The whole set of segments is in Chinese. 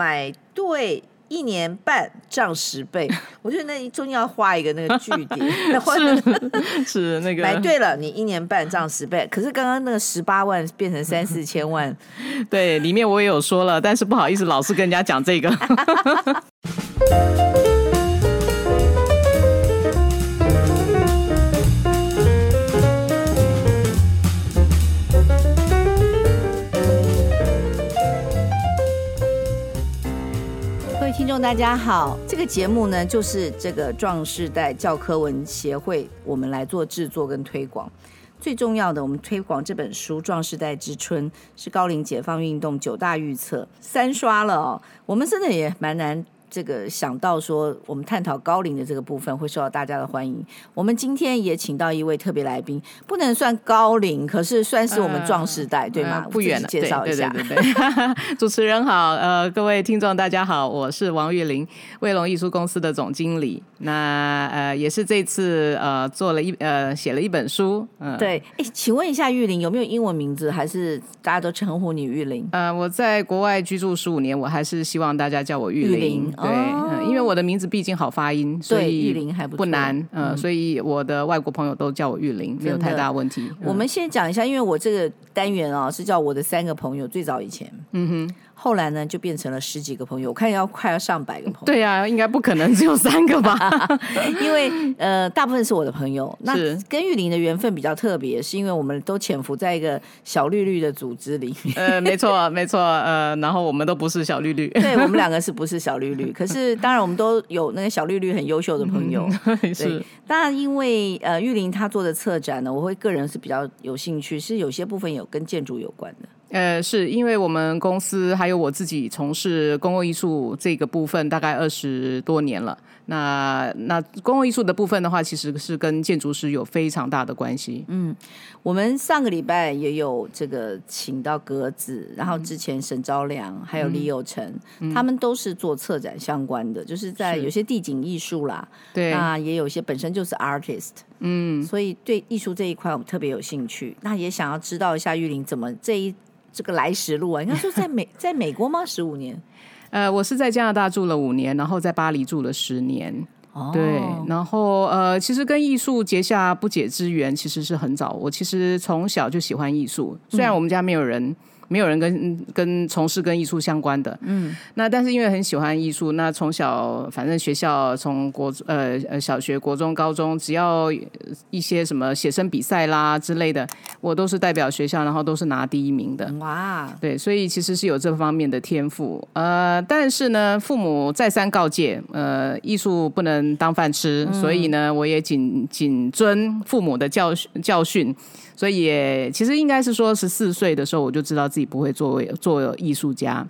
买对。一年半涨十倍，我觉得那中间要画一个那个句点。是是那个 买对了，你一年半涨十倍。可是刚刚那个十八万变成三四千万，对，里面我也有说了，但是不好意思，老是跟人家讲这个。大家好，这个节目呢，就是这个壮世代教科文协会，我们来做制作跟推广。最重要的，我们推广这本书《壮世代之春》，是高龄解放运动九大预测三刷了哦。我们真的也蛮难。这个想到说，我们探讨高龄的这个部分会受到大家的欢迎。我们今天也请到一位特别来宾，不能算高龄，可是算是我们壮世代，呃、对吗？不远了，介绍一下。对对对对对 主持人好，呃，各位听众大家好，我是王玉玲，卫龙艺术公司的总经理。那呃，也是这次呃做了一呃写了一本书。嗯、呃，对。哎，请问一下玉玲有没有英文名字，还是大家都称呼你玉玲？呃，我在国外居住十五年，我还是希望大家叫我玉玲。玉玲对、哦，因为我的名字毕竟好发音，所以玉林还不难。嗯、呃，所以我的外国朋友都叫我玉林，没有太大问题。嗯、我们先讲一下，因为我这个单元啊是叫我的三个朋友，最早以前，嗯哼。后来呢，就变成了十几个朋友，我看要快要上百个朋友。对呀、啊，应该不可能只有三个吧？因为呃，大部分是我的朋友。那跟玉林的缘分比较特别，是因为我们都潜伏在一个小绿绿的组织里面。呃，没错，没错。呃，然后我们都不是小绿绿。对，我们两个是不是小绿绿？可是当然，我们都有那个小绿绿很优秀的朋友。嗯、是。当然，因为呃，玉林他做的策展呢，我会个人是比较有兴趣，是有些部分有跟建筑有关的。呃，是因为我们公司还有我自己从事公共艺术这个部分大概二十多年了。那那公共艺术的部分的话，其实是跟建筑师有非常大的关系。嗯，我们上个礼拜也有这个请到格子，然后之前沈昭良还有李有成，嗯，他们都是做策展相关的，就是在有些地景艺术啦，对，那也有一些本身就是 artist，嗯，所以对艺术这一块我们特别有兴趣。那也想要知道一下玉玲怎么这一。这个来时路啊，你看说 在美在美国吗？十五年？呃，我是在加拿大住了五年，然后在巴黎住了十年。哦，对，然后呃，其实跟艺术结下不解之缘，其实是很早。我其实从小就喜欢艺术，虽然我们家没有人。嗯没有人跟跟从事跟艺术相关的，嗯，那但是因为很喜欢艺术，那从小反正学校从国呃呃小学、国中、高中，只要一些什么写生比赛啦之类的，我都是代表学校，然后都是拿第一名的。哇，对，所以其实是有这方面的天赋。呃，但是呢，父母再三告诫，呃，艺术不能当饭吃，嗯，所以呢，我也谨谨遵父母的教教训。所以也其实应该是说，十四岁的时候我就知道自己不会作为做艺术家。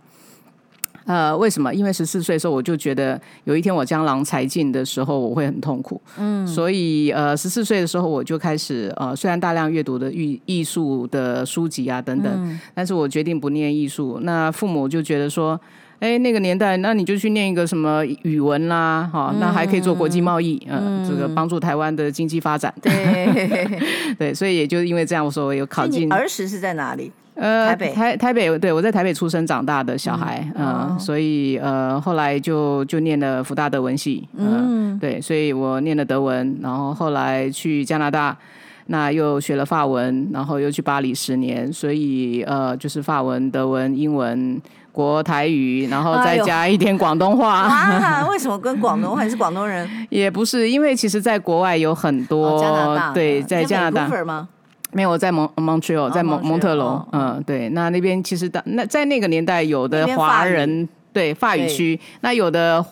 呃，为什么？因为十四岁的时候我就觉得有一天我江郎才尽的时候我会很痛苦。嗯，所以呃，十四岁的时候我就开始呃，虽然大量阅读的艺艺术的书籍啊等等，嗯，但是我决定不念艺术。那父母就觉得说。哎，那个年代，那你就去念一个什么语文啦，哈、嗯，那还可以做国际贸易，嗯，呃、这个帮助台湾的经济发展。对，对，所以也就因为这样，我说我有考进。儿时是在哪里？呃，台北，台台北，对，我在台北出生长大的小孩，嗯，呃哦、所以呃，后来就就念了福大德文系，呃、嗯，对，所以我念了德文，然后后来去加拿大，那又学了法文，然后又去巴黎十年，所以呃，就是法文、德文、英文。国台语，然后再加一点广东话。啊，为什么跟广东话？你是广东人？也不是，因为其实在国外有很多、哦、加拿大，对，在加拿大。没有，我在蒙蒙特在蒙蒙特龙。嗯，对，那那边其实的那在那个年代，有的华人对法语区，那有的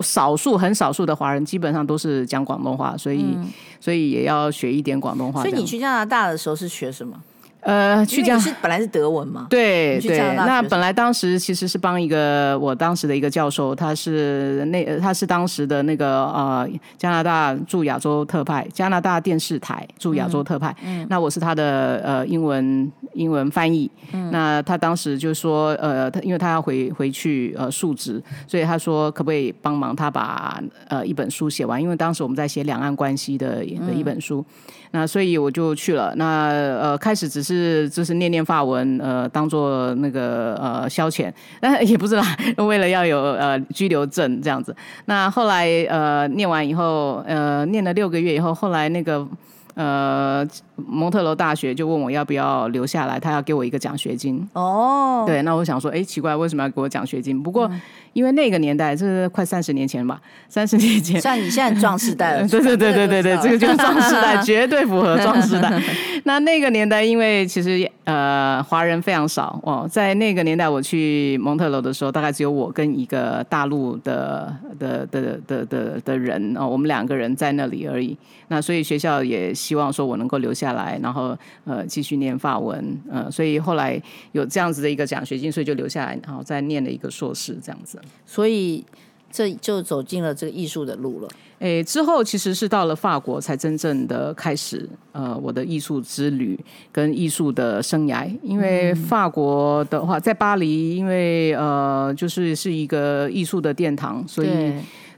少数很少数的华人，基本上都是讲广东话，所以、嗯、所以也要学一点广东话。所以你去加拿大的时候是学什么？呃，去讲是本来是德文嘛？对对，那本来当时其实是帮一个我当时的一个教授，他是那他是当时的那个呃加拿大驻亚洲特派，加拿大电视台驻亚洲特派。嗯，那我是他的呃英文英文翻译。嗯、那他当时就说，呃，他因为他要回回去呃述职，所以他说可不可以帮忙他把呃一本书写完？因为当时我们在写两岸关系的的一本书。嗯那所以我就去了。那呃，开始只是就是念念法文，呃，当做那个呃消遣，但也不是啦，为了要有呃拘留证这样子。那后来呃念完以后，呃念了六个月以后，后来那个呃蒙特罗大学就问我要不要留下来，他要给我一个奖学金。哦，对，那我想说，哎，奇怪，为什么要给我奖学金？不过。嗯因为那个年代，这是快三十年前吧，三十年前。算你现在壮时代 了。对对对对对对，这个就是壮时代，绝对符合壮时代。那那个年代，因为其实呃华人非常少哦，在那个年代我去蒙特楼的时候，大概只有我跟一个大陆的的的的的的人哦，我们两个人在那里而已。那所以学校也希望说我能够留下来，然后呃继续念法文，呃，所以后来有这样子的一个奖学金，所以就留下来，然后再念了一个硕士这样子。所以这就走进了这个艺术的路了。诶，之后其实是到了法国才真正的开始，呃，我的艺术之旅跟艺术的生涯。因为法国的话，在巴黎，因为呃，就是是一个艺术的殿堂，所以。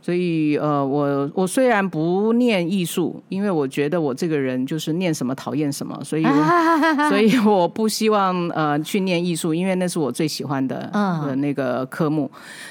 所以，呃，我我虽然不念艺术，因为我觉得我这个人就是念什么讨厌什么，所以，所以我不希望呃去念艺术，因为那是我最喜欢的的那个科目，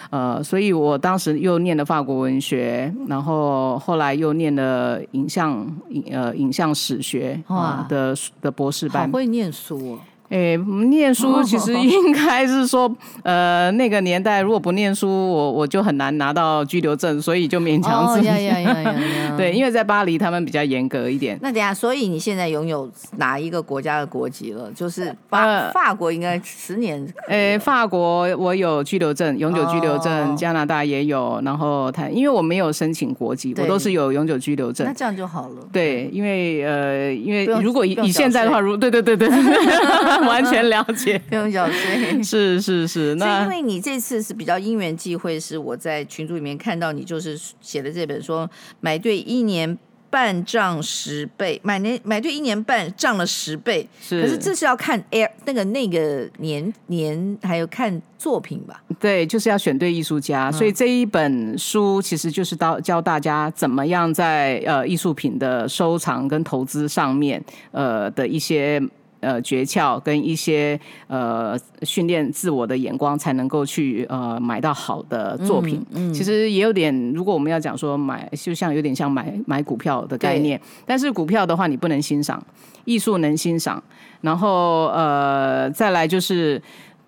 呃，所以我当时又念了法国文学，然后后来又念了影像影呃影像史学啊的的博士班，好会念书哦。诶，念书 其实应该是说，呃，那个年代如果不念书，我我就很难拿到居留证，所以就勉强自己。对，因为在巴黎他们比较严格一点。那等下，所以你现在拥有哪一个国家的国籍了？就是法法国应该十年。诶，法国我有居留证，永久居留证，加拿大也有，然后他因为我没有申请国籍，我都是有永久居留证。那这样就好了。对，因为呃，因为如果以以现在的话，如对对对对。完全了解，不用缴税。是是是，那因为你这次是比较因缘际会，是我在群组里面看到你就是写的这本说买对一年半涨十倍，买年买对一年半涨了十倍。是，可是这是要看 air 那个那个年年，还有看作品吧？对，就是要选对艺术家。嗯、所以这一本书其实就是到教大家怎么样在呃艺术品的收藏跟投资上面呃的一些。呃，诀窍跟一些呃训练自我的眼光，才能够去呃买到好的作品。嗯，嗯其实也有点，如果我们要讲说买，就像有点像买买股票的概念。但是股票的话，你不能欣赏，艺术能欣赏。然后呃，再来就是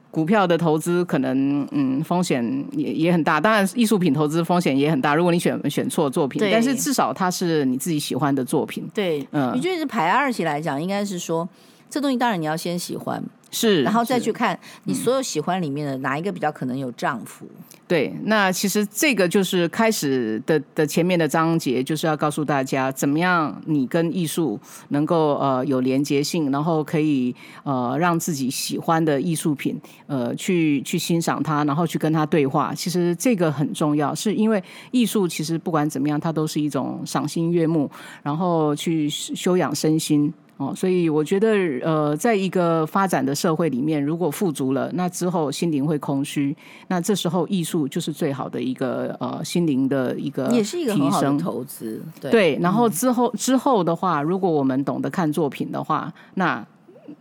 股票的投资，可能嗯风险也也很大。当然，艺术品投资风险也很大。如果你选选错作品，但是至少它是你自己喜欢的作品。对，嗯，你觉得是排二期来讲，应该是说。这东西当然你要先喜欢，是，然后再去看你所有喜欢里面的哪一个比较可能有丈夫。对，那其实这个就是开始的的前面的章节，就是要告诉大家怎么样你跟艺术能够呃有连接性，然后可以呃让自己喜欢的艺术品呃去去欣赏它，然后去跟它对话。其实这个很重要，是因为艺术其实不管怎么样，它都是一种赏心悦目，然后去修养身心。哦，所以我觉得，呃，在一个发展的社会里面，如果富足了，那之后心灵会空虚，那这时候艺术就是最好的一个呃心灵的一个提升，也是一个很好的投资。对，对，然后之后、嗯、之后的话，如果我们懂得看作品的话，那。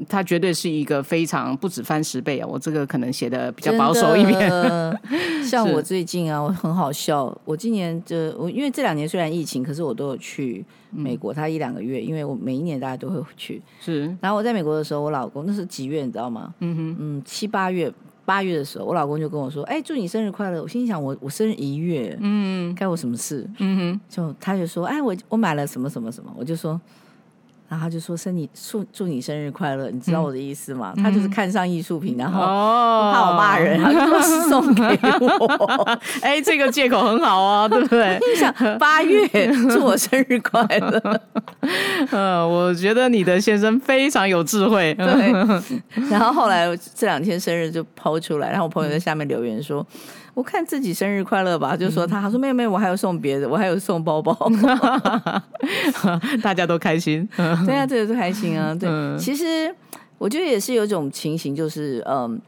它绝对是一个非常不止翻十倍啊！我这个可能写的比较保守一点。像我最近啊，我很好笑。我今年就我因为这两年虽然疫情，可是我都有去美国，他一两个月，因为我每一年大家都会去。是。然后我在美国的时候，我老公那是几月你知道吗？嗯哼，嗯，七八月八月的时候，我老公就跟我说：“哎，祝你生日快乐！”我心想我：“我我生日一月，嗯，该我什么事？”嗯哼，就他就说：“哎，我我买了什么什么什么。”我就说。然后他就说：“生你祝祝你生日快乐，你知道我的意思吗？”嗯、他就是看上艺术品，然后怕我骂人，然后就送给我。哎，这个借口很好啊，对不对？你想八月祝我生日快乐？嗯，我觉得你的先生非常有智慧。对。然后后来这两天生日就抛出来，然后我朋友在下面留言说。我看自己生日快乐吧，就说他，他说没有没有，我还有送别的，我还有送包包，大家都开心，对啊，这个都开心啊，对，其实我觉得也是有一种情形，就是嗯，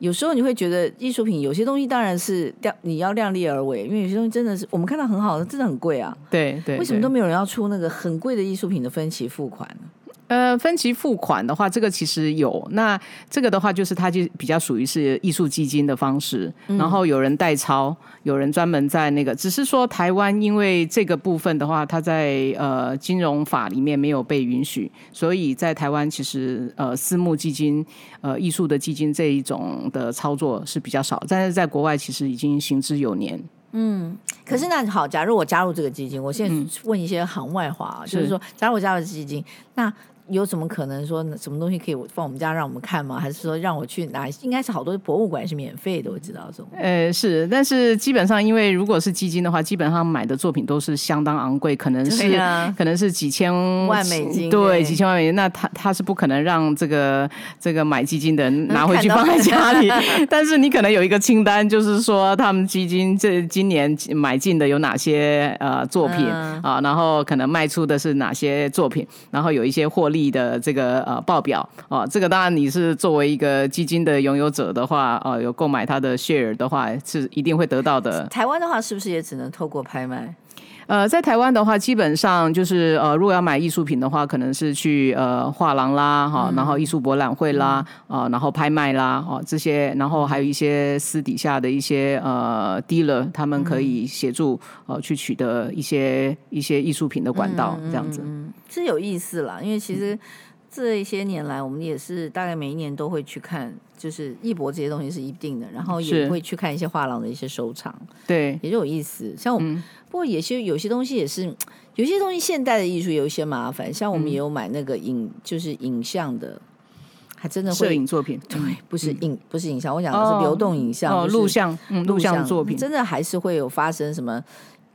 有时候你会觉得艺术品有些东西当然是量你要量力而为，因为有些东西真的是我们看到很好的，真的很贵啊。对对，对，为什么都没有人要出那个很贵的艺术品的分期付款呢？呃，分期付款的话，这个其实有。那这个的话，就是它就比较属于是艺术基金的方式，嗯、然后有人代抄，有人专门在那个。只是说台湾因为这个部分的话，它在呃金融法里面没有被允许，所以在台湾其实呃私募基金、呃艺术的基金这一种的操作是比较少，但是在国外其实已经行之有年。嗯，可是那好，假如我加入这个基金，我现在问一些行外话，嗯、就是说，假如我加入基金，那。有什么可能说什么东西可以放我们家让我们看吗？还是说让我去拿？应该是好多博物馆是免费的，我知道这种。呃，是，但是基本上，因为如果是基金的话，基本上买的作品都是相当昂贵，可能是、啊、可能是几千万美金，对，对几千万美金。那他他是不可能让这个这个买基金的人拿回去放在家里。但是你可能有一个清单，就是说他们基金这今年买进的有哪些呃作品、嗯、啊，然后可能卖出的是哪些作品，然后有一些获利的这个呃报表啊，这个当然你是作为一个基金的拥有者的话，哦、有购买它的 share 的话，是一定会得到的。台湾的话，是不是也只能透过拍卖？呃，在台湾的话，基本上就是呃，如果要买艺术品的话，可能是去呃画廊啦，哈、嗯，然后艺术博览会啦，啊、嗯。呃，然后拍卖啦，哦，这些，然后还有一些私底下的一些呃 dealer，他们可以协助呃去取得一些一些艺术品的管道，这样子。嗯，是有意思啦，因为其实这些年来，我们也是大概每一年都会去看。就是艺博这些东西是一定的，然后也会去看一些画廊的一些收藏，对，也就有意思。像我们，嗯、不过有些有些东西也是，有些东西现代的艺术有一些麻烦。像我们也有买那个影，嗯、就是影像的，还真的会摄影作品，对，不是影，不是影像，我讲的是流动影像，哦，录像，嗯，录像作品，真的还是会有发生什么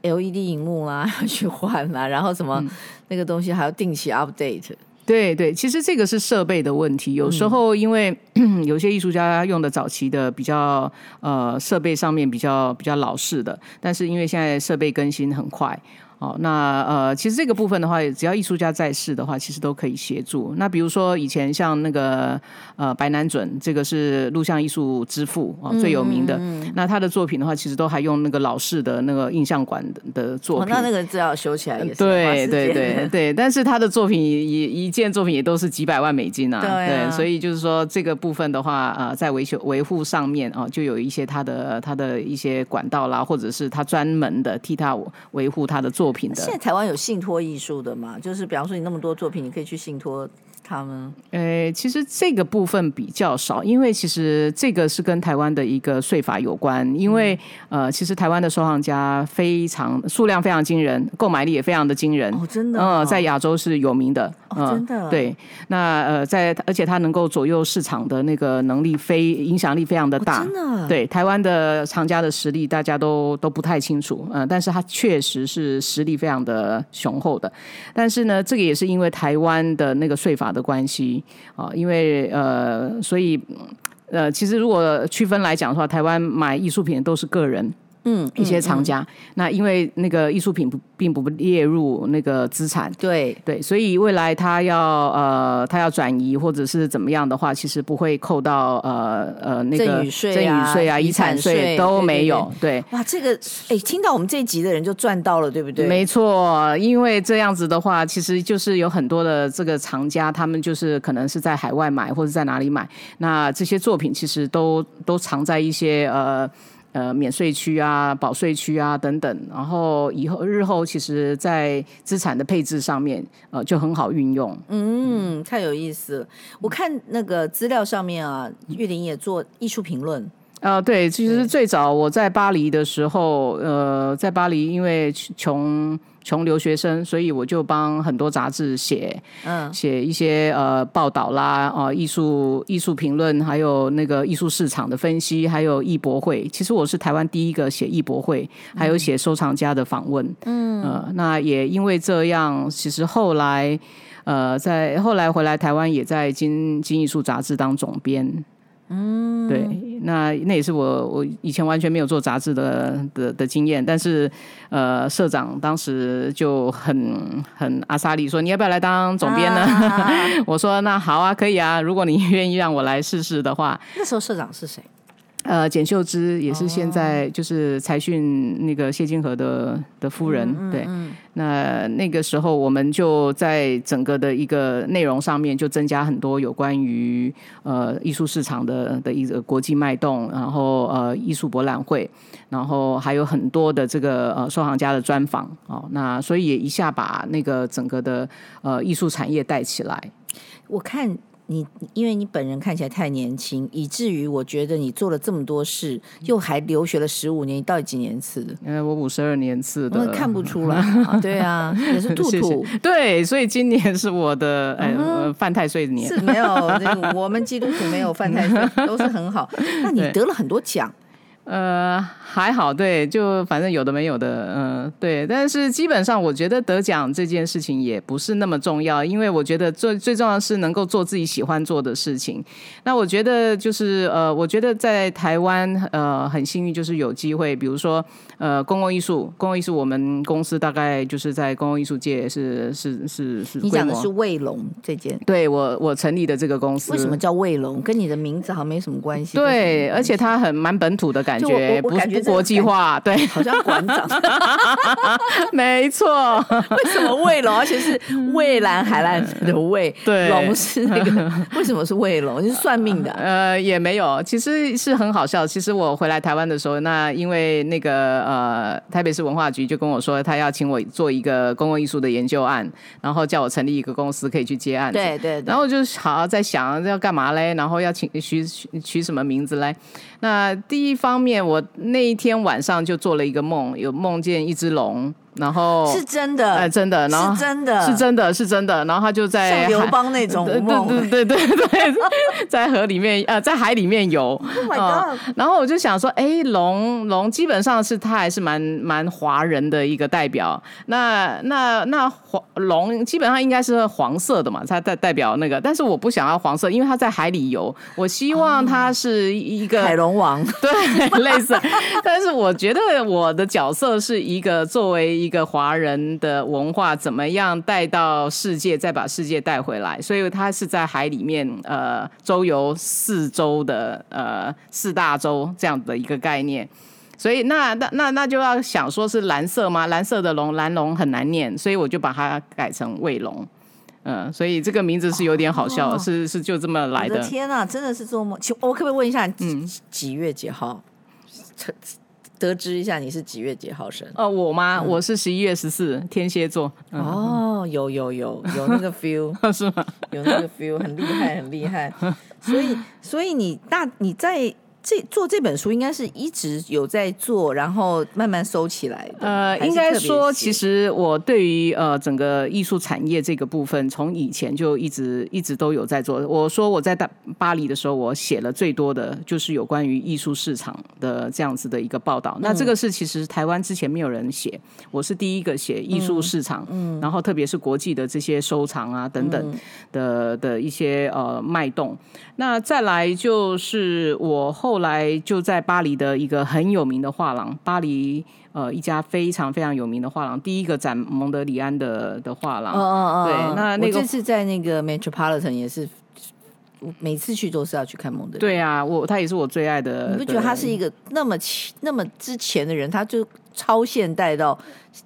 LED 荧幕啦，要去换啦，然后什么、嗯、那个东西还要定期 update。对对，其实这个是设备的问题。有时候因为、嗯、有些艺术家用的早期的比较呃设备上面比较比较老式的，但是因为现在设备更新很快。哦，那呃，其实这个部分的话，只要艺术家在世的话，其实都可以协助。那比如说以前像那个呃白南准，这个是录像艺术之父啊、哦，最有名的。嗯嗯、那他的作品的话，其实都还用那个老式的那个印象馆的作品。哦、那那个只要修起来也是对对对 对，但是他的作品也一件作品也都是几百万美金啊。对，啊对，所以就是说这个部分的话，呃，在维修维护上面啊、呃，就有一些他的他的一些管道啦，或者是他专门的替他维护他的作品。现在台湾有信托艺术的嘛？就是比方说你那么多作品，你可以去信托。他们诶，其实这个部分比较少，因为其实这个是跟台湾的一个税法有关。因为、嗯、呃，其实台湾的收藏家非常数量非常惊人，购买力也非常的惊人。哦，真的、哦。嗯，在亚洲是有名的。哦，真的。对，那呃，在而且他能够左右市场的那个能力非影响力非常的大。哦、真的。对，台湾的藏家的实力大家都都不太清楚。嗯、呃，但是他确实是实力非常的雄厚的。但是呢，这个也是因为台湾的那个税法的关系啊，因为呃，所以呃，其实如果区分来讲的话，台湾买艺术品都是个人。嗯，一些藏家，那因为那个艺术品不并不列入那个资产，对对，所以未来他要呃他要转移或者是怎么样的话，其实不会扣到呃呃那个赠与税、赠与税啊、遗产税都没有。对，哇，这个哎，听到我们这一集的人就赚到了，对不对？没错，因为这样子的话，其实就是有很多的这个藏家，他们就是可能是在海外买或者在哪里买，那这些作品其实都都藏在一些呃。呃，免税区啊，保税区啊，等等，然后以后日后其实，在资产的配置上面，呃，就很好运用。嗯，太有意思。我看那个资料上面啊，玉林也做艺术评论。啊、呃，对，其实最早我在巴黎的时候，呃，在巴黎因为穷。穷留学生，所以我就帮很多杂志写，嗯，写一些呃报道啦，啊、呃，艺术艺术评论，还有那个艺术市场的分析，还有艺博会。其实我是台湾第一个写艺博会，还有写收藏家的访问，嗯，呃，那也因为这样，其实后来，呃，在后来回来台湾，也在金金艺术杂志当总编。嗯，对，那那也是我我以前完全没有做杂志的的的经验，但是呃，社长当时就很很阿莎力说，你要不要来当总编呢？啊、我说那好啊，可以啊，如果你愿意让我来试试的话。那时候社长是谁？呃，简秀芝也是现在就是财讯那个谢金河的的夫人，嗯嗯嗯、对。那那个时候我们就在整个的一个内容上面就增加很多有关于呃艺术市场的的一个国际脉动，然后呃艺术博览会，然后还有很多的这个呃收藏家的专访哦。那所以也一下把那个整个的呃艺术产业带起来。我看。你因为你本人看起来太年轻，以至于我觉得你做了这么多事，又还留学了十五年，你到底几年次的？因为我五十二年次的，我看不出来。啊对啊，也是兔兔。对，所以今年是我的呃、嗯、犯太岁年。是没有，我们基督徒没有犯太岁，都是很好。那你得了很多奖。呃，还好，对，就反正有的没有的，嗯、呃，对，但是基本上我觉得得奖这件事情也不是那么重要，因为我觉得最最重要的是能够做自己喜欢做的事情。那我觉得就是呃，我觉得在台湾呃很幸运，就是有机会，比如说呃公共艺术，公共艺术我们公司大概就是在公共艺术界是是是是。你讲的是卫龙这件？对，我我成立的这个公司。为什么叫卫龙？跟你的名字好像没什么关系。对，而且它很蛮本土的感觉。感觉不不国际化，对，好像馆长，没错。为什么卫龙？而且是蔚蓝海蓝的蔚，对，龙是那个。为什么是卫龙？你是算命的？呃，也没有，其实是很好笑。其实我回来台湾的时候，那因为那个呃，台北市文化局就跟我说，他要请我做一个公共艺术的研究案，然后叫我成立一个公司可以去接案子。对对。然后就好好在想要干嘛嘞？然后要请取取取什么名字嘞？那第一方面，我那一天晚上就做了一个梦，有梦见一只龙。然后是真的，哎，真的，然后是真的，是真的，是真的。然后他就在像刘邦那种梦，对对对对对，在河里面，呃，在海里面游。Oh my god！然后我就想说，哎，龙龙基本上是他还是蛮蛮华人的一个代表。那那那黄龙基本上应该是黄色的嘛，它代代表那个。但是我不想要黄色，因为它在海里游，我希望它是一个海龙王，对，类似。但是我觉得我的角色是一个作为。一个华人的文化怎么样带到世界，再把世界带回来？所以他是在海里面呃周游四周的呃四大洲这样的一个概念。所以那那那那就要想说是蓝色吗？蓝色的龙，蓝龙很难念，所以我就把它改成卫龙。嗯、呃，所以这个名字是有点好笑，哦、是是就这么来的。的天啊，真的是做梦！我可不可以问一下，嗯，几月几号？得知一下你是几月几号生？哦，我吗？嗯、我是十一月十四，天蝎座。嗯、哦，有有有有那个 feel，是吗？有那个 feel，很厉害，很厉害。所以，所以你大你在。这做这本书应该是一直有在做，然后慢慢收起来的。呃，应该说，其实我对于呃整个艺术产业这个部分，从以前就一直一直都有在做。我说我在大巴黎的时候，我写了最多的就是有关于艺术市场的这样子的一个报道。嗯、那这个是其实台湾之前没有人写，我是第一个写艺术市场，嗯，然后特别是国际的这些收藏啊等等的的一些呃脉动。那再来就是我后。后来就在巴黎的一个很有名的画廊，巴黎呃一家非常非常有名的画廊，第一个展蒙德里安的的画廊。嗯嗯嗯，对，那那个这次在那个 Metropolitan 也是，每次去都是要去看蒙德里。对啊，我他也是我最爱的。你不觉得他是一个那么那么之前的人，他就。超现代到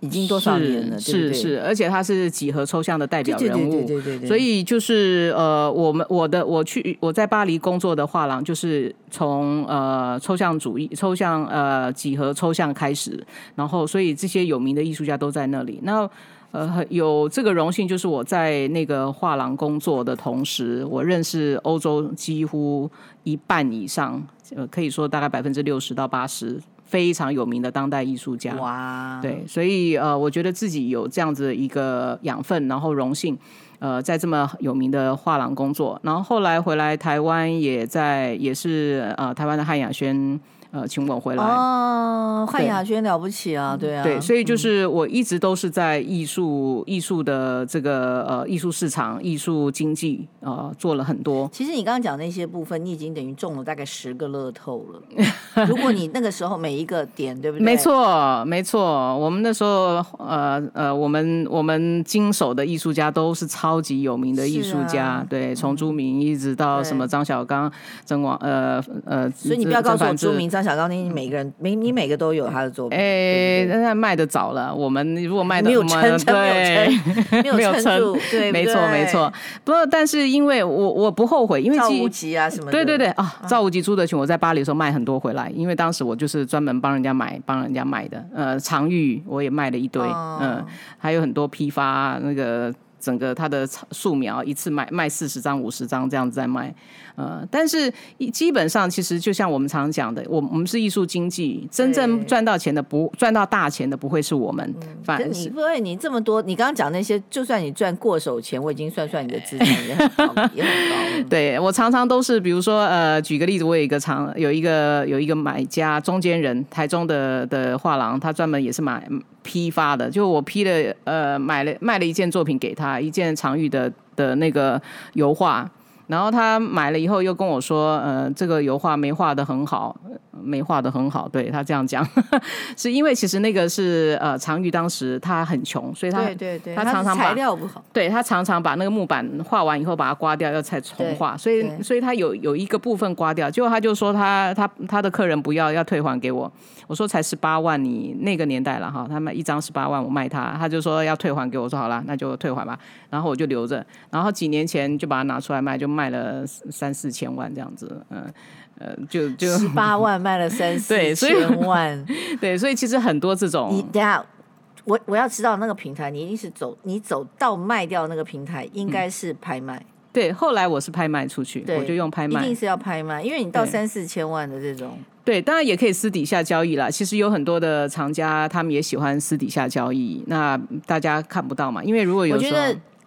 已经多少年了？是是是，而且他是几何抽象的代表人物，对对对对对。所以就是呃，我们我的我去我在巴黎工作的画廊，就是从呃抽象主义、抽象呃几何抽象开始，然后所以这些有名的艺术家都在那里。那呃有这个荣幸，就是我在那个画廊工作的同时，我认识欧洲几乎一半以上，呃，可以说大概百分之六十到八十。非常有名的当代艺术家，哇，对，所以呃，我觉得自己有这样子一个养分，然后荣幸，呃，在这么有名的画廊工作，然后后来回来台湾，也在也是呃台湾的汉雅轩呃请我回来。哦，汉雅娟了不起啊，对啊，对，所以就是我一直都是在艺术艺术的这个呃艺术市场、艺术经济啊、呃、做了很多。其实你刚刚讲那些部分，你已经等于中了大概十个乐透了。如果你那个时候每一个点，对不对？没错，没错。我们那时候呃呃，我们我们经手的艺术家都是超级有名的艺术家，啊、对，从朱明一直到什么张小刚、曾王呃呃。所以你不要告诉我朱明、张小高，你每个人每你每个都有他的作品。哎，那他卖的早了。我们如果卖的没有撑，对，没有撑住，对，没错没错。不过但是因为我我不后悔，因为赵无极啊什么的。对对对啊，赵无极出的群，我在巴黎的时候卖很多回来，因为当时我就是专门帮人家买，帮人家卖的。呃，常玉我也卖了一堆，嗯，还有很多批发那个。整个他的素描一次卖卖四十张五十张这样子在卖，呃，但是基本上其实就像我们常讲的，我我们是艺术经济，真正赚到钱的不赚到大钱的不会是我们，嗯、反而是你不会你这么多，你刚刚讲那些，就算你赚过手钱，我已经算算你的资产也很高，也很高。对我常常都是，比如说呃，举个例子，我有一个厂有一个有一个买家中间人，台中的的画廊，他专门也是买。批发的，就我批了，呃，买了卖了一件作品给他，一件常玉的的那个油画，然后他买了以后又跟我说，呃，这个油画没画的很好。没画的很好，对他这样讲，是因为其实那个是呃常玉当时他很穷，所以他对对对，他常常把材料不好，对他常常把那个木板画完以后把它刮掉，要再重画，所以所以他有有一个部分刮掉，结果他就说他他他的客人不要要退还给我，我说才十八万，你那个年代了哈，他卖一张十八万，我卖他，他就说要退还给我，说好了，那就退还吧，然后我就留着，然后几年前就把它拿出来卖，就卖了三四千万这样子，嗯。呃，就就十八万卖了三四千万，对，所以其实很多这种，你等下，我我要知道那个平台，你一定是走，你走到卖掉那个平台，应该是拍卖。对，后来我是拍卖出去，我就用拍卖，一定是要拍卖，因为你到三四千万的这种，对，当然也可以私底下交易啦。其实有很多的藏家，他们也喜欢私底下交易，那大家看不到嘛，因为如果有时候。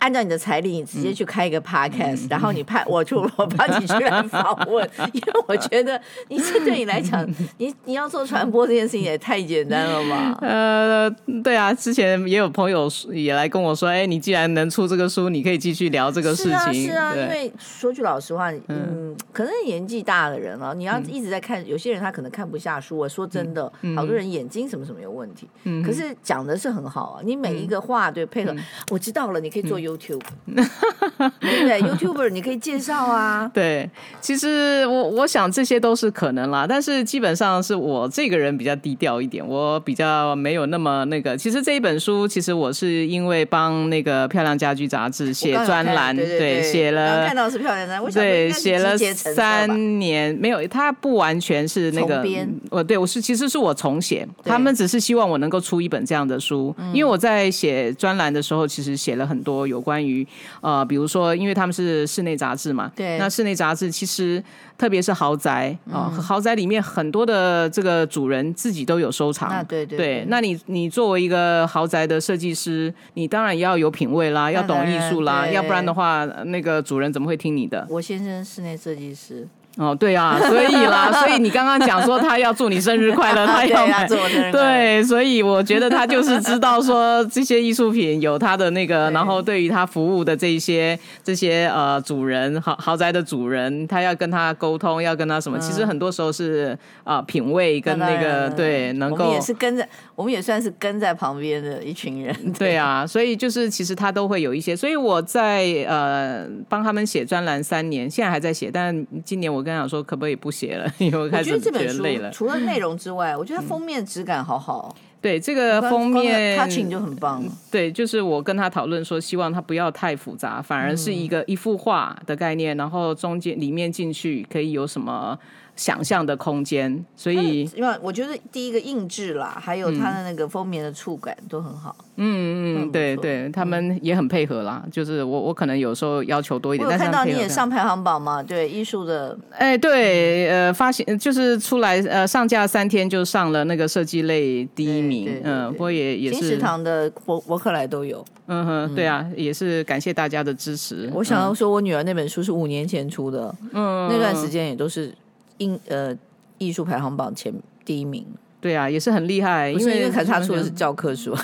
按照你的财力，你直接去开一个 podcast，、嗯、然后你派 我去，我帮你去来访问，因为我觉得你这对你来讲，你你要做传播这件事情也太简单了吧？呃，对啊，之前也有朋友也来跟我说，哎，你既然能出这个书，你可以继续聊这个事情。是啊，是啊，因为说句老实话，嗯，嗯可能年纪大的人啊，你要一直在看，有些人他可能看不下书。我说真的，嗯、好多人眼睛什么什么有问题，嗯、可是讲的是很好啊，你每一个话对配合，嗯、我知道了，你可以做 YouTube。YouTube，对不对？YouTuber 你可以介绍啊。对，其实我我想这些都是可能啦，但是基本上是我这个人比较低调一点，我比较没有那么那个。其实这一本书，其实我是因为帮那个漂亮家居杂志写专栏，对，对，对，对，写了看到是漂亮的，对，写了三年，没有，它不完全是那个，我对我是其实是我重写，他们只是希望我能够出一本这样的书，因为我在写专栏的时候，其实写了很多有关于呃，比如说，因为他们是室内杂志嘛，对，那室内杂志其实特别是豪宅啊、呃，豪宅里面很多的这个主人自己都有收藏，对对，对，那你你作为一个豪宅的设计师，你当然要有品味啦，要懂艺术啦，要不然的话，那个主人怎么会听你的？我先生室内设计师。哦，对啊，所以啦，所以你刚刚讲说他要祝你生日快乐，他要买，对，所以我觉得他就是知道说这些艺术品有他的那个，然后对于他服务的这些这些呃主人豪豪宅的主人，他要跟他沟通，要跟他什么？其实很多时候是啊、呃，品味跟那个对，能够也是跟在，我们也算是跟在旁边的一群人。对，对啊，所以就是其实他都会有一些，所以我在呃帮他们写专栏三年，现在还在写，但今年我。我跟他说，可不可以不写了？因为我开始觉得累了。除了内容之外，我觉得封面质感好好。对，这个封面 touching 就很棒。对，就是我跟他讨论说，希望他不要太复杂，反而是一个一幅画的概念，然后中间里面进去可以有什么。想象的空间，所以因为我觉得第一个印制啦，还有它的那个封面的触感都很好。嗯嗯，对对，他们也很配合啦。嗯、就是我我可能有时候要求多一点，我看到你也上排行榜嘛，对艺术的。哎，对，呃，发行就是出来呃上架三天就上了那个设计类第一名。嗯，不过也也是金石堂的博博客来都有。嗯哼，对啊，也是感谢大家的支持。我想要说，我女儿那本书是五年前出的，嗯，那段时间也都是。印呃艺术排行榜前第一名。对啊，也是很厉害，因为因为他出的是教科书。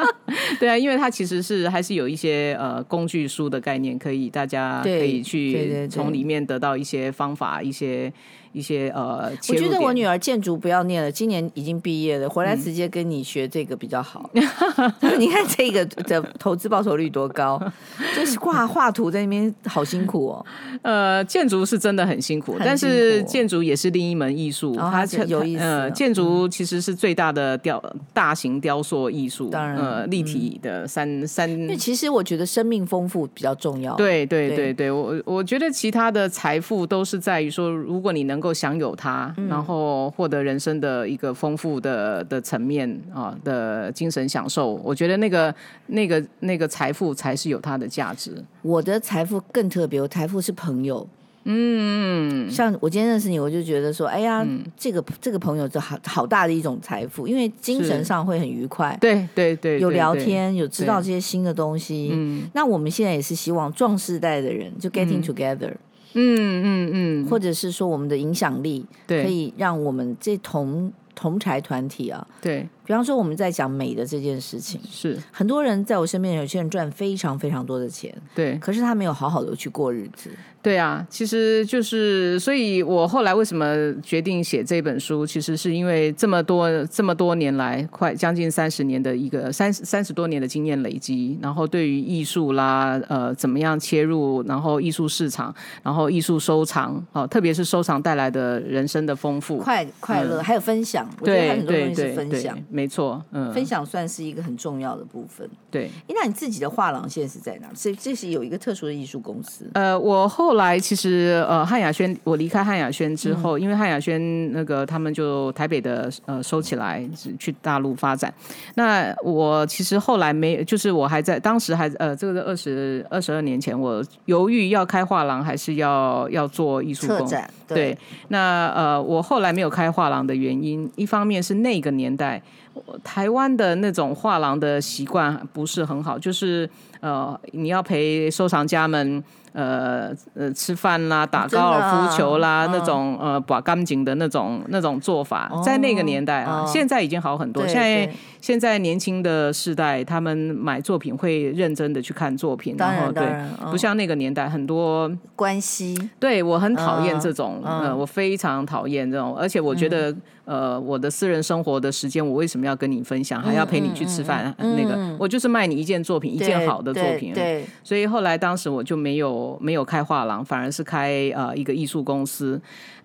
对啊，因为他其实是还是有一些呃工具书的概念，可以大家可以去从里面得到一些方法，一些。一些呃，我觉得我女儿建筑不要念了，今年已经毕业了，回来直接跟你学这个比较好。嗯、你看这个的投资报酬率多高，就是画画图在那边好辛苦哦。呃，建筑是真的很辛苦，辛苦，但是建筑也是另一门艺术，哦、它有意思。呃，建筑其实是最大的雕大型雕塑艺术，当然呃立体的三三。因为其实我觉得生命丰富比较重要。对对对对，我我觉得其他的财富都是在于说，如果你能够。享有它，然后获得人生的一个丰富的的层面啊的精神享受，我觉得那个那个那个财富才是有它的价值。我的财富更特别，我财富是朋友。嗯，像我今天认识你，我就觉得说，哎呀，嗯、这个这个朋友就好好大的一种财富，因为精神上会很愉快。对对对，有聊天，有知道这些新的东西。嗯，那我们现在也是希望壮世代的人就 getting together。嗯嗯嗯嗯，或者是说我们的影响力，可以让我们这同同才团体啊，对，比方说我们在讲美的这件事情，是。很多人在我身边，有些人赚非常非常多的钱，对，可是他没有好好的去过日子。对啊，其实就是，所以我后来为什么决定写这本书，其实是因为这么多这么多年来，快将近三十年的一个三三十多年的经验累积，然后对于艺术啦，呃，怎么样切入，然后艺术市场，然后艺术收藏，哦，特别是收藏带来的人生的丰富、快快乐，嗯、还有分享，我觉得很多东西是分享，没错，嗯，分享算是一个很重要的部分。对，那你自己的画廊现在是在哪？这这是有一个特殊的艺术公司。呃，我后来其实。呃，汉雅轩，我离开汉雅轩之后，嗯、因为汉雅轩那个他们就台北的呃收起来，去大陆发展。那我其实后来没，就是我还在当时还呃，这个是二十二十二年前，我犹豫要开画廊还是要要做艺术工展。对，对那呃，我后来没有开画廊的原因，一方面是那个年代台湾的那种画廊的习惯不是很好，就是呃，你要陪收藏家们。呃呃，吃饭啦，打高尔夫球啦，啊、那种、嗯、呃，把干净的那种那种做法，哦、在那个年代啊，哦、现在已经好很多。现在现在年轻的世代，他们买作品会认真的去看作品，然，然后对，不像那个年代很多关系。对，我很讨厌这种，嗯、呃，我非常讨厌这种，而且我觉得。嗯呃，我的私人生活的时间，我为什么要跟你分享？还要陪你去吃饭？那个，嗯、我就是卖你一件作品，一件好的作品。对，所以后来当时我就没有没有开画廊，反而是开呃一个艺术公司。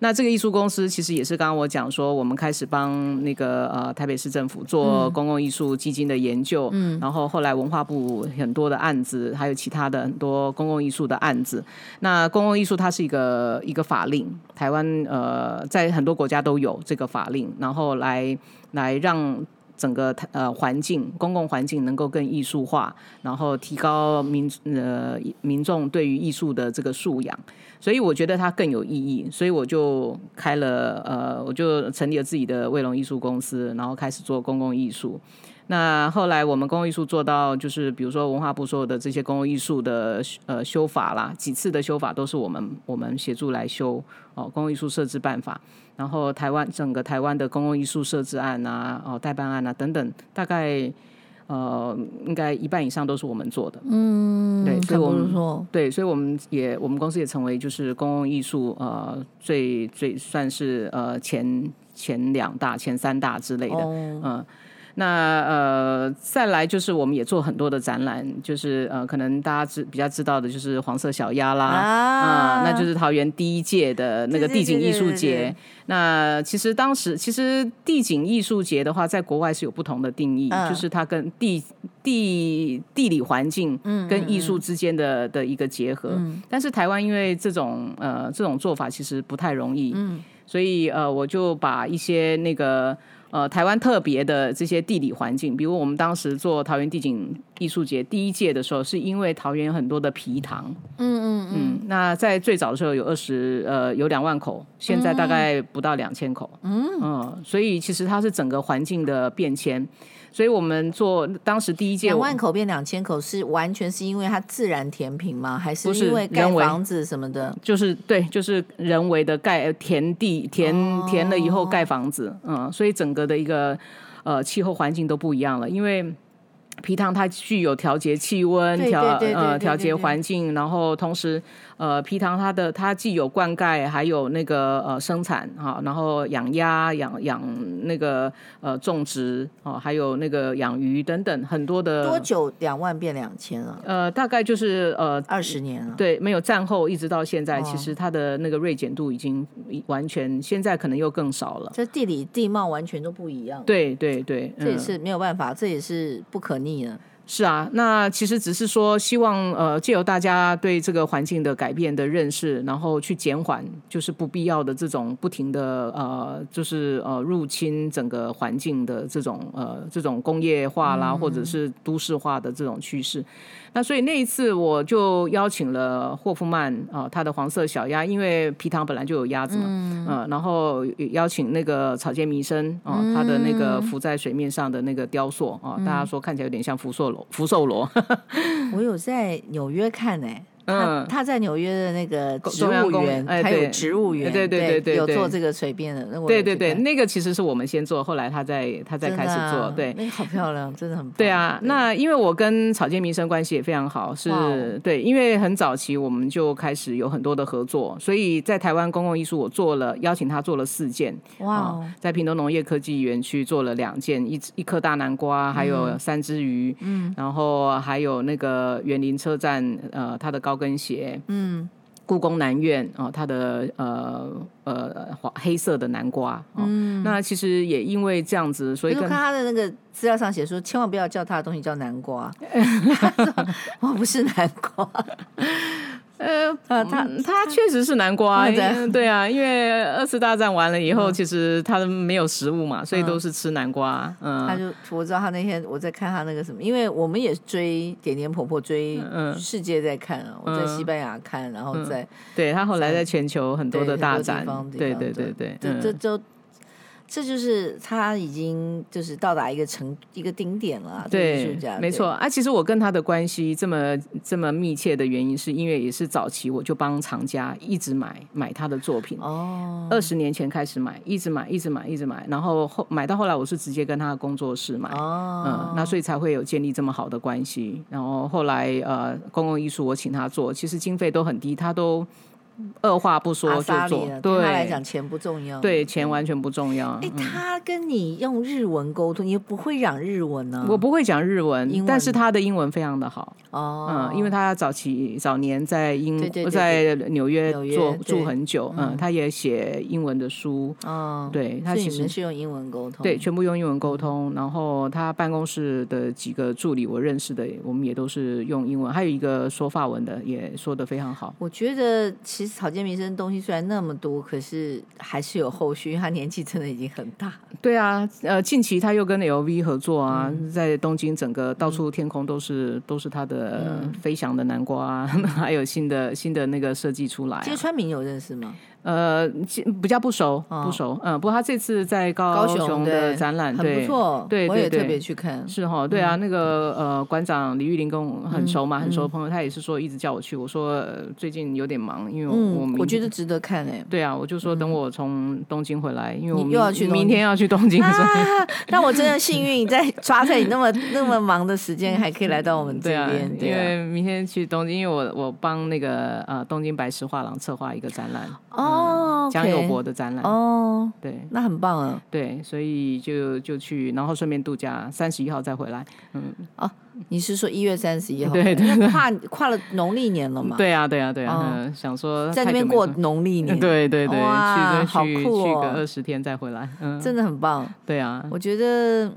那这个艺术公司其实也是刚刚我讲说，我们开始帮那个呃台北市政府做公共艺术基金的研究，嗯，然后后来文化部很多的案子，还有其他的很多公共艺术的案子。那公共艺术它是一个一个法令，台湾呃在很多国家都有这个法令。然后来来让整个呃环境公共环境能够更艺术化，然后提高民呃民众对于艺术的这个素养，所以我觉得它更有意义，所以我就开了呃我就成立了自己的卫龙艺术公司，然后开始做公共艺术。那后来我们公共艺术做到，就是比如说文化部所有的这些公共艺术的呃修法啦，几次的修法都是我们我们协助来修哦，公共艺术设置办法，然后台湾整个台湾的公共艺术设置案啊，哦代办案啊等等，大概呃应该一半以上都是我们做的。嗯，对，所以我们对，所以我们也我们公司也成为就是公共艺术呃最最算是呃前前两大前三大之类的，嗯、哦。呃那呃，再来就是我们也做很多的展览，就是呃，可能大家知比较知道的就是黄色小鸭啦，啊、呃，那就是桃园第一届的那个地景艺术节。那其实当时其实地景艺术节的话，在国外是有不同的定义，嗯、就是它跟地地地理环境跟艺术之间的的一个结合。嗯、但是台湾因为这种呃这种做法其实不太容易，嗯、所以呃我就把一些那个。呃，台湾特别的这些地理环境，比如我们当时做桃园地景艺术节第一届的时候，是因为桃园有很多的皮糖，嗯嗯嗯嗯。那在最早的时候有二十呃有两万口，现在大概不到两千口。嗯嗯。所以其实它是整个环境的变迁。所以我们做当时第一届两万口变两千口，是完全是因为它自然填平吗？还是因为盖房子什么的？就是对，就是人为的盖填地填填了以后盖房子，嗯，所以整个的一个呃气候环境都不一样了，因为。皮塘它具有调节气温、调呃调节环境，然后同时呃皮塘它的它既有灌溉，还有那个呃生产哈，然后养鸭、养养那个呃种植哦，还有那个养鱼等等很多的。多久两万变两千啊？呃，大概就是呃二十年了。对，没有战后一直到现在，其实它的那个锐减度已经完全，现在可能又更少了。这地理地貌完全都不一样。对对对，这也是没有办法，这也是不可逆。是啊，那其实只是说希望呃借由大家对这个环境的改变的认识，然后去减缓就是不必要的这种不停的呃就是呃入侵整个环境的这种呃这种工业化啦，或者是都市化的这种趋势。那所以那一次我就邀请了霍夫曼啊、呃，他的黄色小鸭，因为皮塘本来就有鸭子嘛，嗯、呃，然后邀请那个草间弥生啊，他、呃、的那个浮在水面上的那个雕塑啊、呃，大家说看起来有点像福寿螺，福寿螺。我有在纽约看呢、欸。他他在纽约的那个植物园，还有植物园，对对对对，有做这个水边的。对对对，那个其实是我们先做，后来他在他在开始做。对，那个好漂亮，真的很。对啊，那因为我跟草间弥生关系也非常好，是对，因为很早期我们就开始有很多的合作，所以在台湾公共艺术我做了邀请他做了四件。哇，在屏东农业科技园区做了两件，一一颗大南瓜，还有三只鱼，嗯，然后还有那个园林车站，呃，它的高。高跟鞋，嗯，故宫南院哦，它的呃呃黄黑色的南瓜，嗯，那其实也因为这样子，所以我看他的那个资料上写说，千万不要叫他的东西叫南瓜，我不是南瓜。呃，他他确实是南瓜，对。啊，因为二次大战完了以后，其实他没有食物嘛，所以都是吃南瓜。嗯，他就我知道他那天我在看他那个什么，因为我们也追点点婆婆追世界在看啊，我在西班牙看，然后在对他后来在全球很多的大展，对对对对，这这都。这就是他已经就是到达一个成一个顶点了，对，没错啊。其实我跟他的关系这么这么密切的原因，是因为也是早期我就帮藏家一直买买他的作品哦，二十年前开始买，一直买，一直买，一直买，然后后买到后来，我是直接跟他的工作室买哦，嗯，那所以才会有建立这么好的关系。然后后来呃，公共艺术我请他做，其实经费都很低，他都。二话不说就做，对他来讲钱不重要，对钱完全不重要。哎，他跟你用日文沟通，你又不会讲日文呢？我不会讲日文，但是他的英文非常的好哦。嗯，因为他早期早年在英在纽约做住很久，嗯，他也写英文的书。哦，对他其实是用英文沟通，对，全部用英文沟通。然后他办公室的几个助理，我认识的，我们也都是用英文。还有一个说法文的，也说的非常好。我觉得其其实草间弥生东西虽然那么多，可是还是有后续，因为他年纪真的已经很大。对啊，呃，近期他又跟 LV 合作啊，嗯、在东京整个到处天空都是、嗯、都是他的飞翔的南瓜，啊、还有新的新的那个设计出来、啊。芥川明有认识吗？呃，比较不熟，不熟，嗯，不过他这次在高雄的展览，对，很不错，对，我也特别去看，是哈，对啊，那个呃，馆长李玉玲跟我很熟嘛，很熟的朋友，他也是说一直叫我去，我说最近有点忙，因为我我觉得值得看哎，对啊，我就说等我从东京回来，因为我们又要去，明天要去东京，但我真的幸运，在抓在你那么那么忙的时间，还可以来到我们这边，因为明天去东京，因为我我帮那个呃东京白石画廊策划一个展览。哦。哦，蒋友博的展览。哦，对，那很棒啊，对，所以就就去，然后顺便度假，三十一号再回来，嗯，哦，你是说一月三十一号？对对，跨跨了农历年了嘛？对啊，对啊，对啊，想说在那边过农历年，对对对，哇，好酷哦，去个二十天再回来，嗯，真的很棒，对啊，我觉得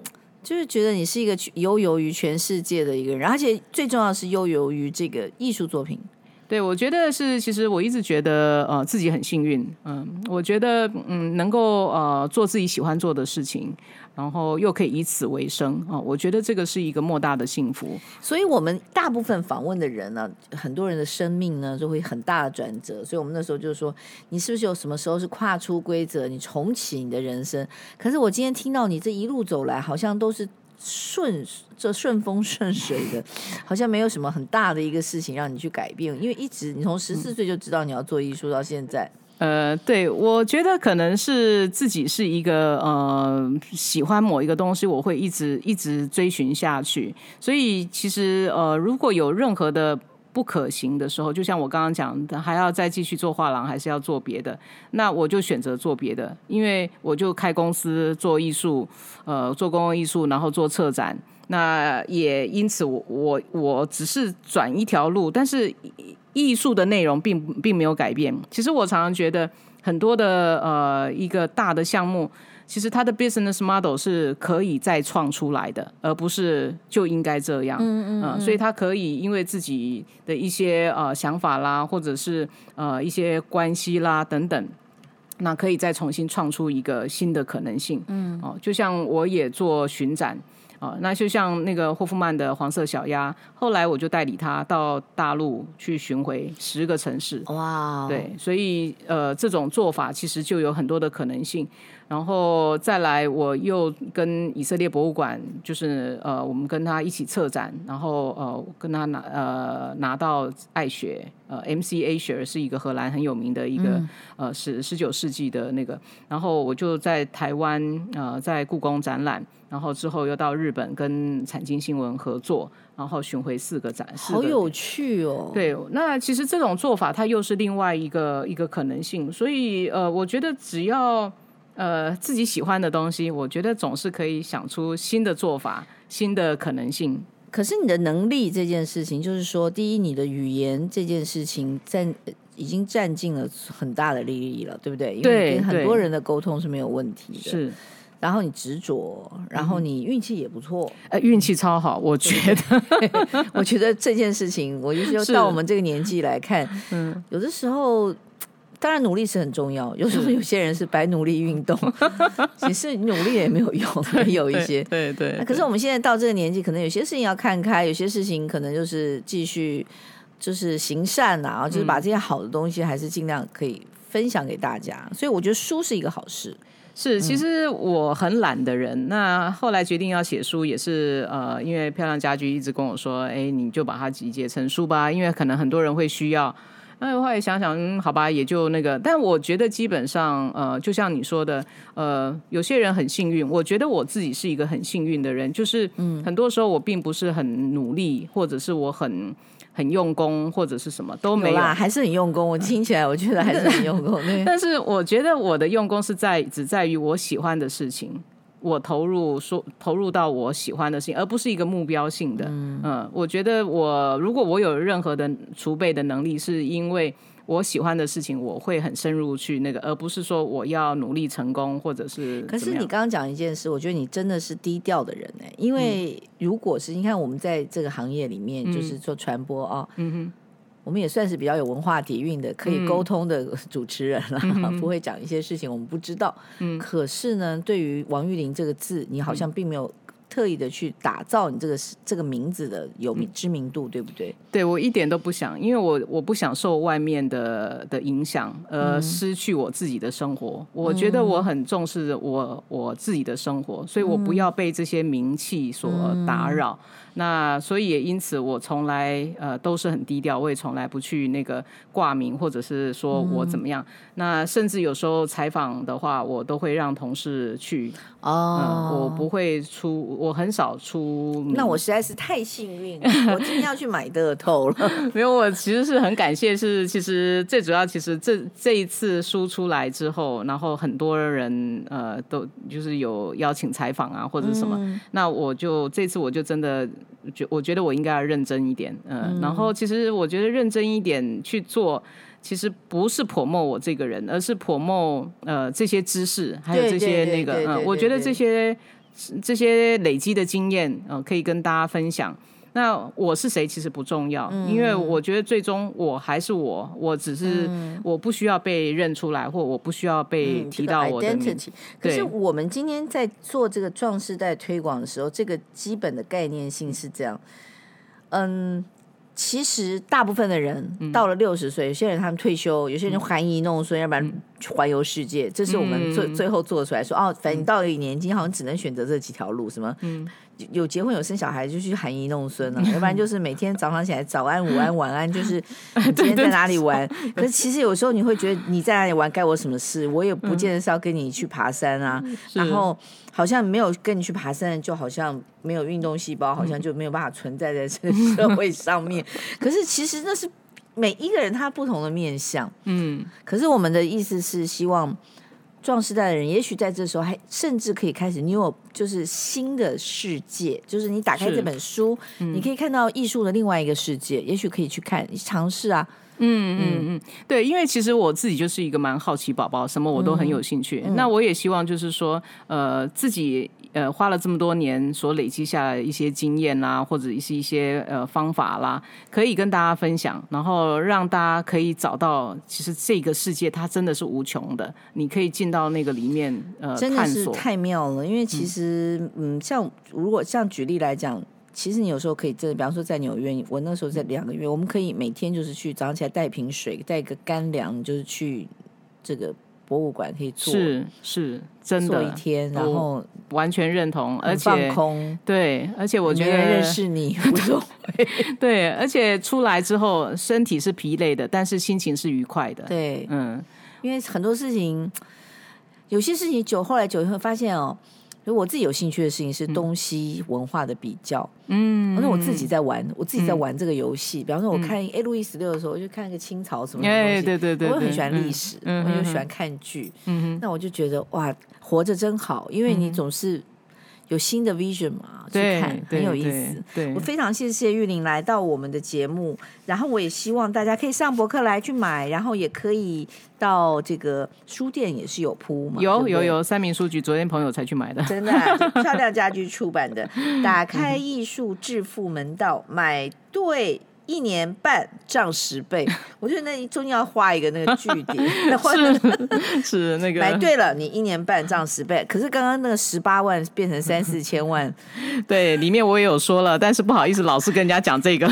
就是觉得你是一个悠游于全世界的一个人，而且最重要的是悠游于这个艺术作品。对，我觉得是，其实我一直觉得呃自己很幸运，嗯，我觉得嗯能够呃做自己喜欢做的事情，然后又可以以此为生啊、我觉得这个是一个莫大的幸福。所以我们大部分访问的人呢、很多人的生命呢就会很大的转折，所以我们那时候就是说，你是不是有什么时候是跨出规则，你重启你的人生？可是我今天听到你这一路走来，好像都是。顺这顺风顺水的，好像没有什么很大的一个事情让你去改变，因为一直你从十四岁就知道你要做艺术到现在。呃，对，我觉得可能是自己是一个呃喜欢某一个东西，我会一直一直追寻下去。所以其实呃，如果有任何的。不可行的时候，就像我刚刚讲的，还要再继续做画廊，还是要做别的？那我就选择做别的，因为我就开公司做艺术，呃，做公共艺术，然后做策展。那也因此我，我我只是转一条路，但是艺术的内容并并没有改变。其实我常常觉得，很多的呃一个大的项目。其实它的 business model 是可以再创出来的，而不是就应该这样。嗯嗯，所以它可以因为自己的一些呃想法啦，或者是呃一些关系啦等等，那可以再重新创出一个新的可能性。嗯，哦，就像我也做巡展。啊，那就像那个霍夫曼的黄色小鸭，后来我就代理他到大陆去巡回十个城市。哇对，所以呃，这种做法其实就有很多的可能性。然后再来，我又跟以色列博物馆，就是呃，我们跟他一起策展，然后呃，跟他拿呃拿到爱学，呃，MC Escher 是一个荷兰很有名的一个、嗯、呃十十九世纪的那个，然后我就在台湾呃在故宫展览。然后之后又到日本跟产经新闻合作，然后巡回四个展示。好有趣哦！对，那其实这种做法它又是另外一个一个可能性。所以呃，我觉得只要呃自己喜欢的东西，我觉得总是可以想出新的做法、新的可能性。可是你的能力这件事情，就是说，第一，你的语言这件事情占已经占尽了很大的利益了，对不对？对，因为跟很多人的沟通是没有问题的。是。然后你执着，然后你运气也不错，呃、嗯，运气超好，我觉得。我觉得这件事情，我就是到我们这个年纪来看，嗯，有的时候，当然努力是很重要。有时候有些人是白努力运动，其实努力也没有用，有一些，对对。可是我们现在到这个年纪，可能有些事情要看开，有些事情可能就是继续就是行善啊，就是把这些好的东西还是尽量可以分享给大家。所以我觉得书是一个好事。是，其实我很懒的人。嗯、那后来决定要写书，也是呃，因为漂亮家居一直跟我说，哎，你就把它集结成书吧，因为可能很多人会需要。那后来想想，嗯，好吧，也就那个。但我觉得基本上，呃，就像你说的，呃，有些人很幸运。我觉得我自己是一个很幸运的人，就是嗯，很多时候我并不是很努力，或者是我很。很用功或者是什么都没有，有啦，还是很用功。我听起来，我觉得还是很用功。但是我觉得我的用功是在只在于我喜欢的事情，我投入说投入到我喜欢的事情，而不是一个目标性的。嗯，嗯，我觉得我如果我有任何的储备的能力，是因为。我喜欢的事情，我会很深入去那个，而不是说我要努力成功，或者是。可是你刚刚讲一件事，我觉得你真的是低调的人呢。因为如果是你看我们在这个行业里面，就是做传播啊，嗯哼，我们也算是比较有文化底蕴的，可以沟通的主持人了，不会讲一些事情我们不知道。嗯，可是呢，对于王玉玲这个字，你好像并没有。特意的去打造你这个这个名字的有名知名度，对不对？对，我一点都不想，因为我我不想受外面的的影响，呃失去我自己的生活。嗯、我觉得我很重视我我自己的生活，所以我不要被这些名气所打扰。嗯那所以也因此，我从来呃都是很低调，我也从来不去那个挂名，或者是说我怎么样。嗯、那甚至有时候采访的话，我都会让同事去哦、呃，我不会出，我很少出。那我实在是太幸运了，我今天要去买乐透了。没有，我其实是很感谢，是其实最主要，其实这这一次书出来之后，然后很多人呃都就是有邀请采访啊或者什么，嗯、那我就这次我就真的。觉我觉得我应该要认真一点，呃、嗯，然后其实我觉得认真一点去做，其实不是 promote 我这个人，而是 promote 呃这些知识，还有这些那个，嗯，我觉得这些这些累积的经验，呃，可以跟大家分享。那我是谁其实不重要，嗯、因为我觉得最终我还是我，我只是我不需要被认出来，或我不需要被提到我的、嗯这个、identity。可是我们今天在做这个壮世代推广的时候，这个基本的概念性是这样，嗯。其实大部分的人到了六十岁，有些人他们退休，有些人含饴弄孙，要不然环游世界。这是我们最最后做出来说，哦，反正你到了年纪，好像只能选择这几条路，什么？有结婚有生小孩就去含饴弄孙了，要不然就是每天早上起来早安午安晚安，就是 你今天在哪里玩？可是其实有时候你会觉得你在哪里玩该我什么事？我也不见得是要跟你去爬山啊，然后。好像没有跟你去爬山，就好像没有运动细胞，好像就没有办法存在在这个社会上面。可是其实那是每一个人他不同的面相。嗯，可是我们的意思是希望壮士代的人，也许在这时候还甚至可以开始，你有就是新的世界，就是你打开这本书，你可以看到艺术的另外一个世界，也许可以去看，尝试啊。嗯嗯嗯，对，因为其实我自己就是一个蛮好奇宝宝，什么我都很有兴趣。嗯、那我也希望就是说，呃，自己呃花了这么多年所累积下来的一些经验啦，或者是一些呃方法啦，可以跟大家分享，然后让大家可以找到，其实这个世界它真的是无穷的，你可以进到那个里面呃真的是太妙了。因为其实嗯，嗯，像如果像举例来讲。其实你有时候可以真的，比方说在纽约，我那时候在两个月，我们可以每天就是去早上起来带瓶水，带一个干粮，就是去这个博物馆可以坐，是是真的坐一天，然后完全认同，而且放空，对，而且我觉得认识你 无所谓，对，而且出来之后身体是疲累的，但是心情是愉快的，对，嗯，因为很多事情，有些事情久后来久以后发现哦。所以我自己有兴趣的事情是东西文化的比较，嗯，那我自己在玩，我自己在玩这个游戏。比方说，我看哎路易十六的时候，我就看一个清朝什么东西，哎，对对对，我很喜欢历史，我就喜欢看剧，嗯，那我就觉得哇，活着真好，因为你总是。有新的 vision 嘛？去看很有意思。对，我非常谢谢玉玲来到我们的节目，然后我也希望大家可以上博客来去买，然后也可以到这个书店也是有铺嘛。有有有，三明书局昨天朋友才去买的，真的、啊，漂亮家居出版的《打开艺术致富门道》，买对。一年半涨十倍，我觉得那中间要画一个那个句点，是是那个买对了，你一年半涨十倍。可是刚刚那个十八万变成三四千万，对，里面我也有说了，但是不好意思，老是跟人家讲这个，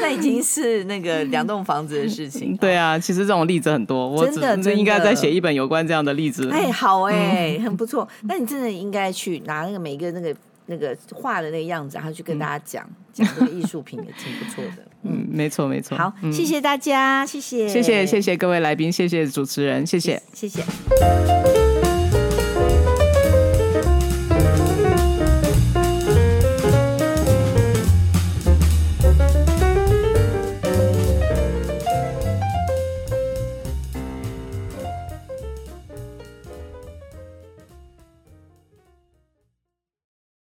那已经是那个两栋房子的事情。对啊，其实这种例子很多，我真的真应该再写一本有关这样的例子。哎，好哎、欸，很不错。那你真的应该去拿那个每一个那个。那个画的那个样子，然后去跟大家讲、嗯、讲这个艺术品也挺不错的。嗯，没错没错。好，谢谢大家，谢谢，谢谢谢谢各位来宾，谢谢主持人，谢谢谢谢。谢谢